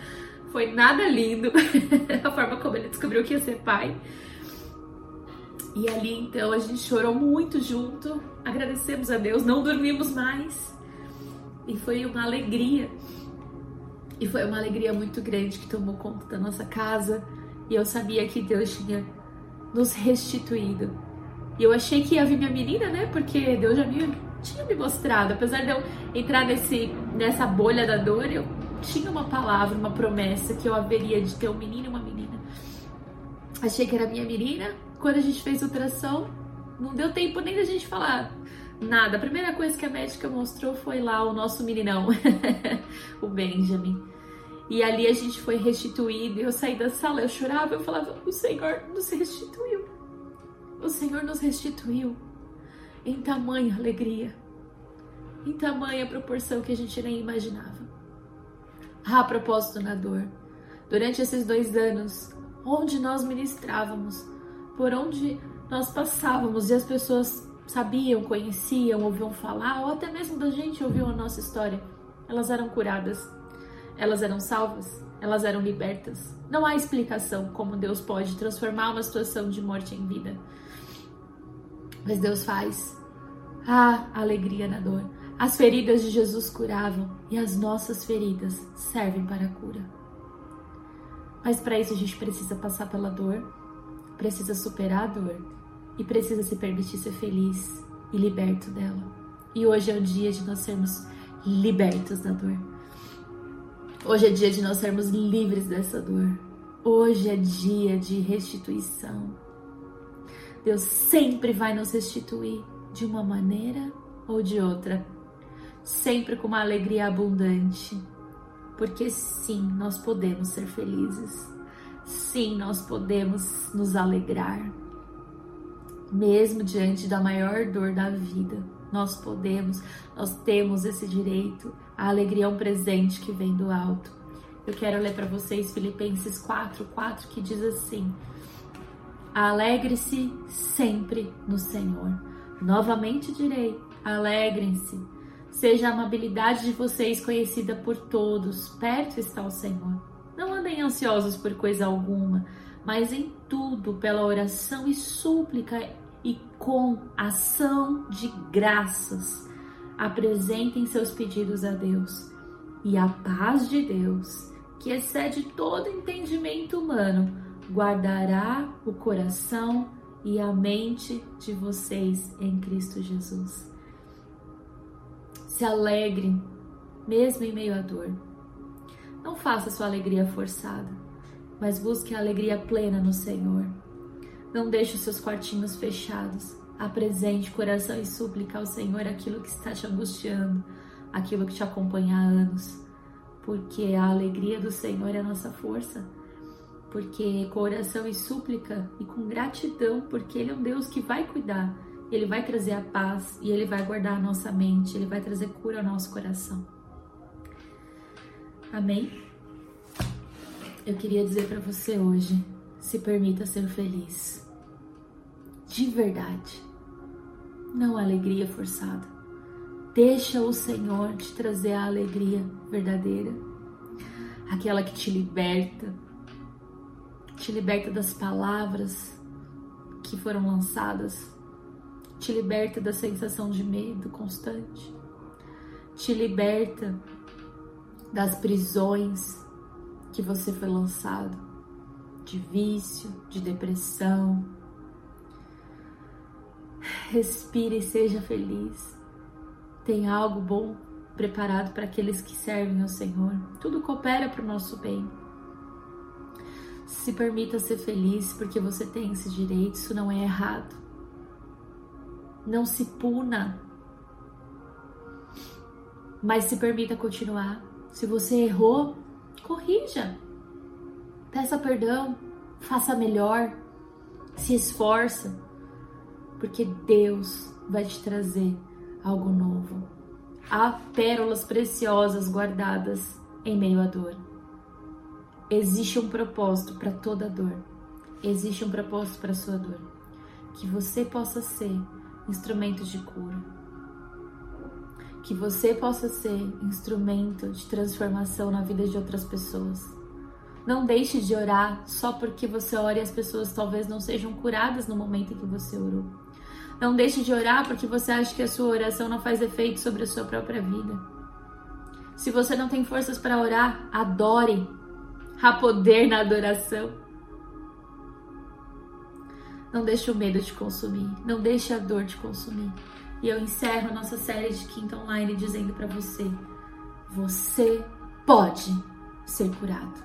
Foi nada lindo <laughs> a forma como ele descobriu que ia ser pai. E ali então a gente chorou muito junto, agradecemos a Deus, não dormimos mais. E foi uma alegria. E foi uma alegria muito grande que tomou conta da nossa casa. E eu sabia que Deus tinha nos restituído. E eu achei que ia vir minha menina, né? Porque Deus já me, tinha me mostrado. Apesar de eu entrar nesse, nessa bolha da dor, eu tinha uma palavra, uma promessa que eu haveria de ter um menino e uma menina. Achei que era minha menina, quando a gente fez ultrassom, não deu tempo nem da gente falar nada. A primeira coisa que a médica mostrou foi lá o nosso meninão, <laughs> o Benjamin. E ali a gente foi restituído. Eu saí da sala, eu chorava, eu falava: O Senhor nos restituiu. O Senhor nos restituiu em tamanha alegria, em tamanha proporção que a gente nem imaginava. Ah, a propósito na dor, durante esses dois anos, onde nós ministrávamos, por onde nós passávamos e as pessoas sabiam, conheciam, ouviam falar, ou até mesmo da gente ouviu a nossa história, elas eram curadas, elas eram salvas, elas eram libertas. Não há explicação como Deus pode transformar uma situação de morte em vida. Mas Deus faz. Ah, alegria na dor. As feridas de Jesus curavam e as nossas feridas servem para a cura. Mas para isso a gente precisa passar pela dor, precisa superar a dor e precisa se permitir ser feliz e liberto dela. E hoje é o dia de nós sermos libertos da dor. Hoje é dia de nós sermos livres dessa dor. Hoje é dia de restituição. Deus sempre vai nos restituir de uma maneira ou de outra, sempre com uma alegria abundante, porque sim, nós podemos ser felizes. Sim, nós podemos nos alegrar, mesmo diante da maior dor da vida. Nós podemos, nós temos esse direito. A alegria é um presente que vem do alto. Eu quero ler para vocês Filipenses 4, 4, que diz assim: Alegre-se sempre no Senhor. Novamente direi: alegrem-se. Seja a amabilidade de vocês conhecida por todos. Perto está o Senhor. Não andem ansiosos por coisa alguma, mas em tudo, pela oração e súplica e com ação de graças, apresentem seus pedidos a Deus. E a paz de Deus, que excede todo entendimento humano, guardará o coração e a mente de vocês em Cristo Jesus. Se alegrem, mesmo em meio à dor não faça sua alegria forçada, mas busque a alegria plena no Senhor. Não deixe os seus quartinhos fechados. Apresente coração e súplica ao Senhor aquilo que está te angustiando, aquilo que te acompanha há anos, porque a alegria do Senhor é a nossa força. Porque com oração e súplica e com gratidão, porque Ele é um Deus que vai cuidar, Ele vai trazer a paz e Ele vai guardar a nossa mente, Ele vai trazer cura ao nosso coração. Amém? Eu queria dizer para você hoje: se permita ser feliz. De verdade. Não a alegria forçada. Deixa o Senhor te trazer a alegria verdadeira. aquela que te liberta, te liberta das palavras que foram lançadas, te liberta da sensação de medo constante, te liberta das prisões que você foi lançado, de vício, de depressão. Respire e seja feliz. Tem algo bom preparado para aqueles que servem ao Senhor. Tudo coopera para o nosso bem. Se permita ser feliz porque você tem esse direito, isso não é errado. Não se puna, mas se permita continuar. Se você errou, corrija. Peça perdão, faça melhor, se esforça, porque Deus vai te trazer algo novo. Há pérolas preciosas guardadas em meio à dor. Existe um propósito para toda dor. Existe um propósito para sua dor. Que você possa ser instrumento de cura. Que você possa ser instrumento de transformação na vida de outras pessoas. Não deixe de orar só porque você ora e as pessoas talvez não sejam curadas no momento em que você orou. Não deixe de orar porque você acha que a sua oração não faz efeito sobre a sua própria vida. Se você não tem forças para orar, adore Há poder na adoração. Não deixe o medo te consumir, não deixe a dor te consumir. E eu encerro a nossa série de Quinta Online dizendo para você: você pode ser curado.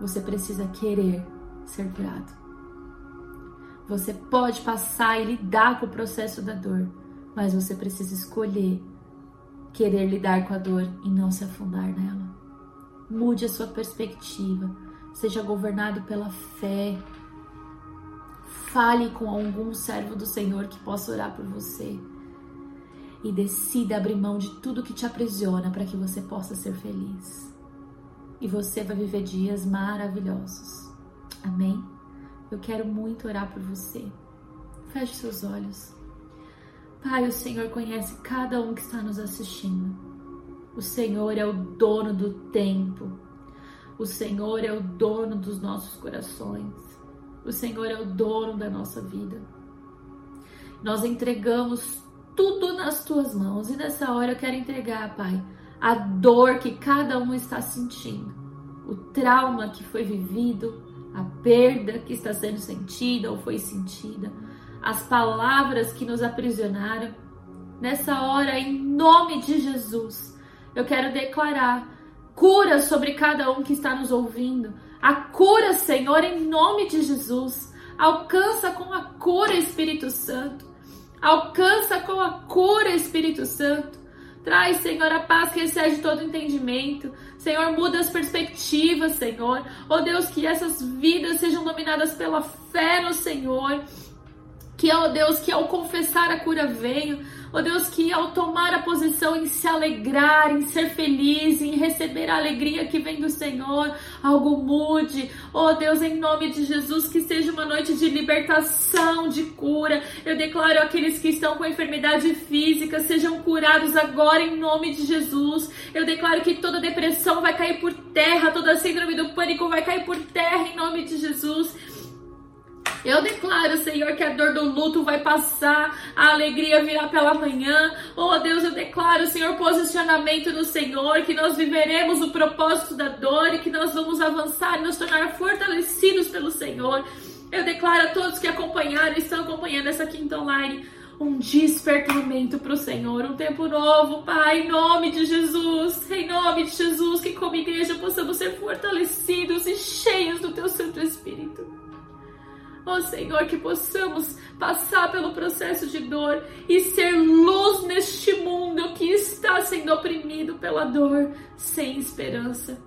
Você precisa querer ser curado. Você pode passar e lidar com o processo da dor, mas você precisa escolher querer lidar com a dor e não se afundar nela. Mude a sua perspectiva. Seja governado pela fé. Fale com algum servo do Senhor que possa orar por você. E decida abrir mão de tudo que te aprisiona para que você possa ser feliz. E você vai viver dias maravilhosos. Amém? Eu quero muito orar por você. Feche seus olhos. Pai, o Senhor conhece cada um que está nos assistindo. O Senhor é o dono do tempo. O Senhor é o dono dos nossos corações. O Senhor é o dono da nossa vida. Nós entregamos tudo nas tuas mãos e nessa hora eu quero entregar, Pai, a dor que cada um está sentindo, o trauma que foi vivido, a perda que está sendo sentida ou foi sentida, as palavras que nos aprisionaram. Nessa hora, em nome de Jesus, eu quero declarar cura sobre cada um que está nos ouvindo. A cura, Senhor, em nome de Jesus. Alcança com a cura, Espírito Santo. Alcança com a cura, Espírito Santo. Traz, Senhor, a paz que excede todo entendimento. Senhor, muda as perspectivas, Senhor. Oh Deus, que essas vidas sejam dominadas pela fé no Senhor. Que, ó oh Deus, que ao confessar a cura veio. Ó oh Deus, que ao tomar a posição em se alegrar, em ser feliz, em receber a alegria que vem do Senhor, algo mude. Ó oh Deus, em nome de Jesus, que seja uma noite de libertação, de cura. Eu declaro aqueles que estão com enfermidade física sejam curados agora em nome de Jesus. Eu declaro que toda depressão vai cair por terra, toda síndrome do pânico vai cair por terra em nome de Jesus. Eu declaro, Senhor, que a dor do luto vai passar, a alegria virá pela manhã. Oh, Deus, eu declaro, Senhor, posicionamento no Senhor, que nós viveremos o propósito da dor e que nós vamos avançar e nos tornar fortalecidos pelo Senhor. Eu declaro a todos que acompanharam e estão acompanhando essa quinta online um despertamento para o Senhor, um tempo novo, Pai, em nome de Jesus, em nome de Jesus, que como igreja possamos ser fortalecidos e cheios do Teu Santo Espírito. Ó oh, Senhor, que possamos passar pelo processo de dor e ser luz neste mundo que está sendo oprimido pela dor, sem esperança.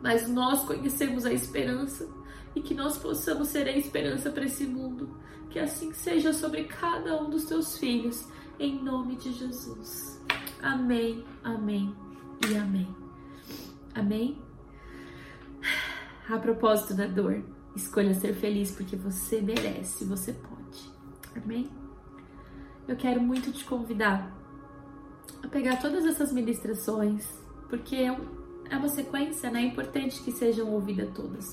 Mas nós conhecemos a esperança e que nós possamos ser a esperança para esse mundo. Que assim seja sobre cada um dos teus filhos, em nome de Jesus. Amém, amém e amém. Amém? A propósito da dor. Escolha ser feliz porque você merece, você pode. Amém? Eu quero muito te convidar a pegar todas essas ministrações, porque é é uma sequência, né? É importante que sejam ouvidas todas.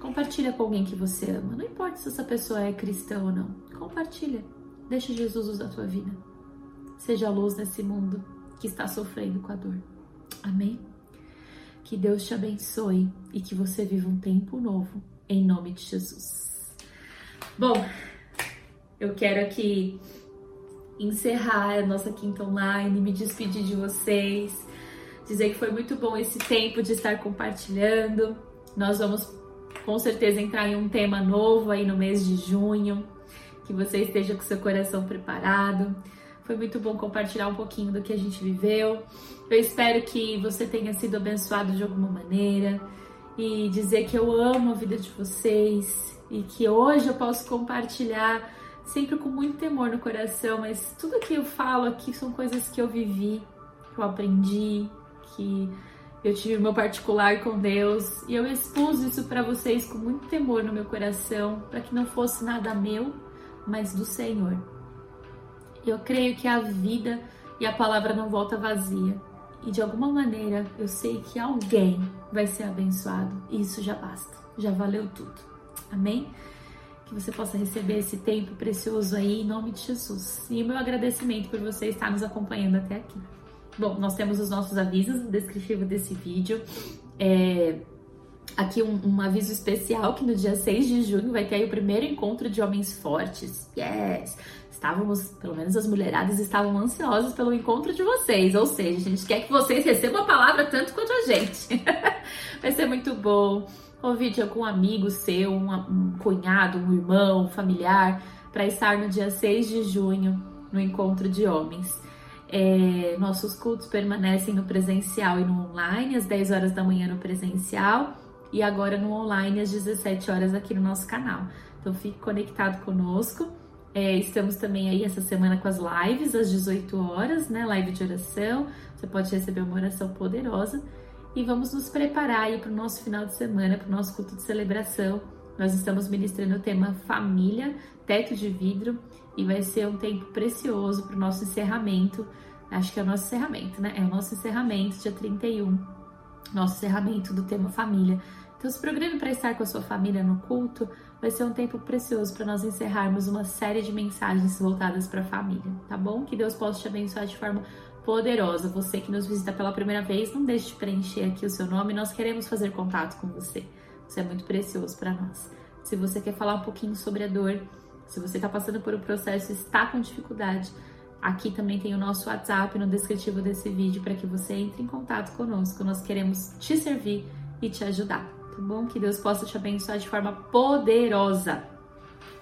Compartilha com alguém que você ama. Não importa se essa pessoa é cristã ou não. Compartilha. Deixa Jesus usar a tua vida. Seja a luz nesse mundo que está sofrendo com a dor. Amém? Que Deus te abençoe e que você viva um tempo novo, em nome de Jesus. Bom, eu quero aqui encerrar a nossa quinta online, me despedir de vocês, dizer que foi muito bom esse tempo de estar compartilhando. Nós vamos com certeza entrar em um tema novo aí no mês de junho, que você esteja com seu coração preparado. Foi muito bom compartilhar um pouquinho do que a gente viveu. Eu espero que você tenha sido abençoado de alguma maneira e dizer que eu amo a vida de vocês e que hoje eu posso compartilhar sempre com muito temor no coração, mas tudo que eu falo aqui são coisas que eu vivi, que eu aprendi, que eu tive meu particular com Deus e eu expus isso para vocês com muito temor no meu coração, para que não fosse nada meu, mas do Senhor. Eu creio que a vida e a palavra não volta vazia. E de alguma maneira eu sei que alguém vai ser abençoado. E isso já basta, já valeu tudo. Amém? Que você possa receber esse tempo precioso aí em nome de Jesus. E o meu agradecimento por você estar nos acompanhando até aqui. Bom, nós temos os nossos avisos no descritivo desse vídeo. É, aqui um, um, aviso especial que no dia 6 de junho vai ter o primeiro encontro de homens fortes. Yes! Estávamos, pelo menos as mulheradas estavam ansiosas pelo encontro de vocês. Ou seja, a gente quer que vocês recebam a palavra tanto quanto a gente. <laughs> vai ser muito bom. Convide algum amigo seu, um, cunhado, um irmão, um familiar, para estar no dia 6 de junho no encontro de homens. É, nossos cultos permanecem no presencial e no online, às 10 horas da manhã no presencial e agora no online às 17 horas aqui no nosso canal. Então fique conectado conosco. É, estamos também aí essa semana com as lives às 18 horas, né? Live de oração. Você pode receber uma oração poderosa. E vamos nos preparar aí para o nosso final de semana, para o nosso culto de celebração. Nós estamos ministrando o tema família, teto de vidro e vai ser um tempo precioso para o nosso encerramento. Acho que é o nosso encerramento, né? É o nosso encerramento, dia 31, nosso encerramento do tema família. Então, se programe para estar com a sua família no culto. Vai ser um tempo precioso para nós encerrarmos uma série de mensagens voltadas para a família, tá bom? Que Deus possa te abençoar de forma poderosa. Você que nos visita pela primeira vez, não deixe de preencher aqui o seu nome. Nós queremos fazer contato com você. Você é muito precioso para nós. Se você quer falar um pouquinho sobre a dor, se você está passando por um processo e está com dificuldade, aqui também tem o nosso WhatsApp no descritivo desse vídeo para que você entre em contato conosco. Nós queremos te servir e te ajudar, tá bom? Que Deus possa te abençoar de forma poderosa.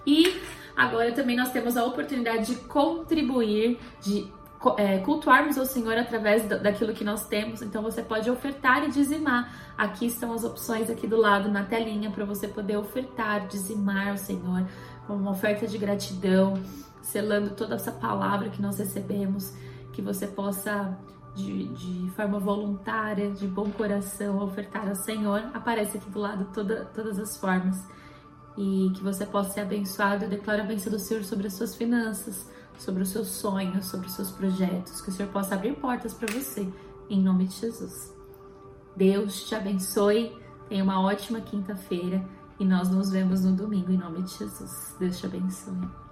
E agora também nós temos a oportunidade de contribuir, de é, cultuarmos ao Senhor através daquilo que nós temos. Então você pode ofertar e dizimar. Aqui estão as opções aqui do lado na telinha para você poder ofertar, dizimar ao Senhor como uma oferta de gratidão, selando toda essa palavra que nós recebemos, que você possa, de, de forma voluntária, de bom coração, ofertar ao Senhor. Aparece aqui do lado toda, todas as formas. E que você possa ser abençoado. Eu declaro a bênção do Senhor sobre as suas finanças, sobre os seus sonhos, sobre os seus projetos. Que o Senhor possa abrir portas para você, em nome de Jesus. Deus te abençoe. Tenha uma ótima quinta-feira e nós nos vemos no domingo em nome de Jesus. Deus te abençoe.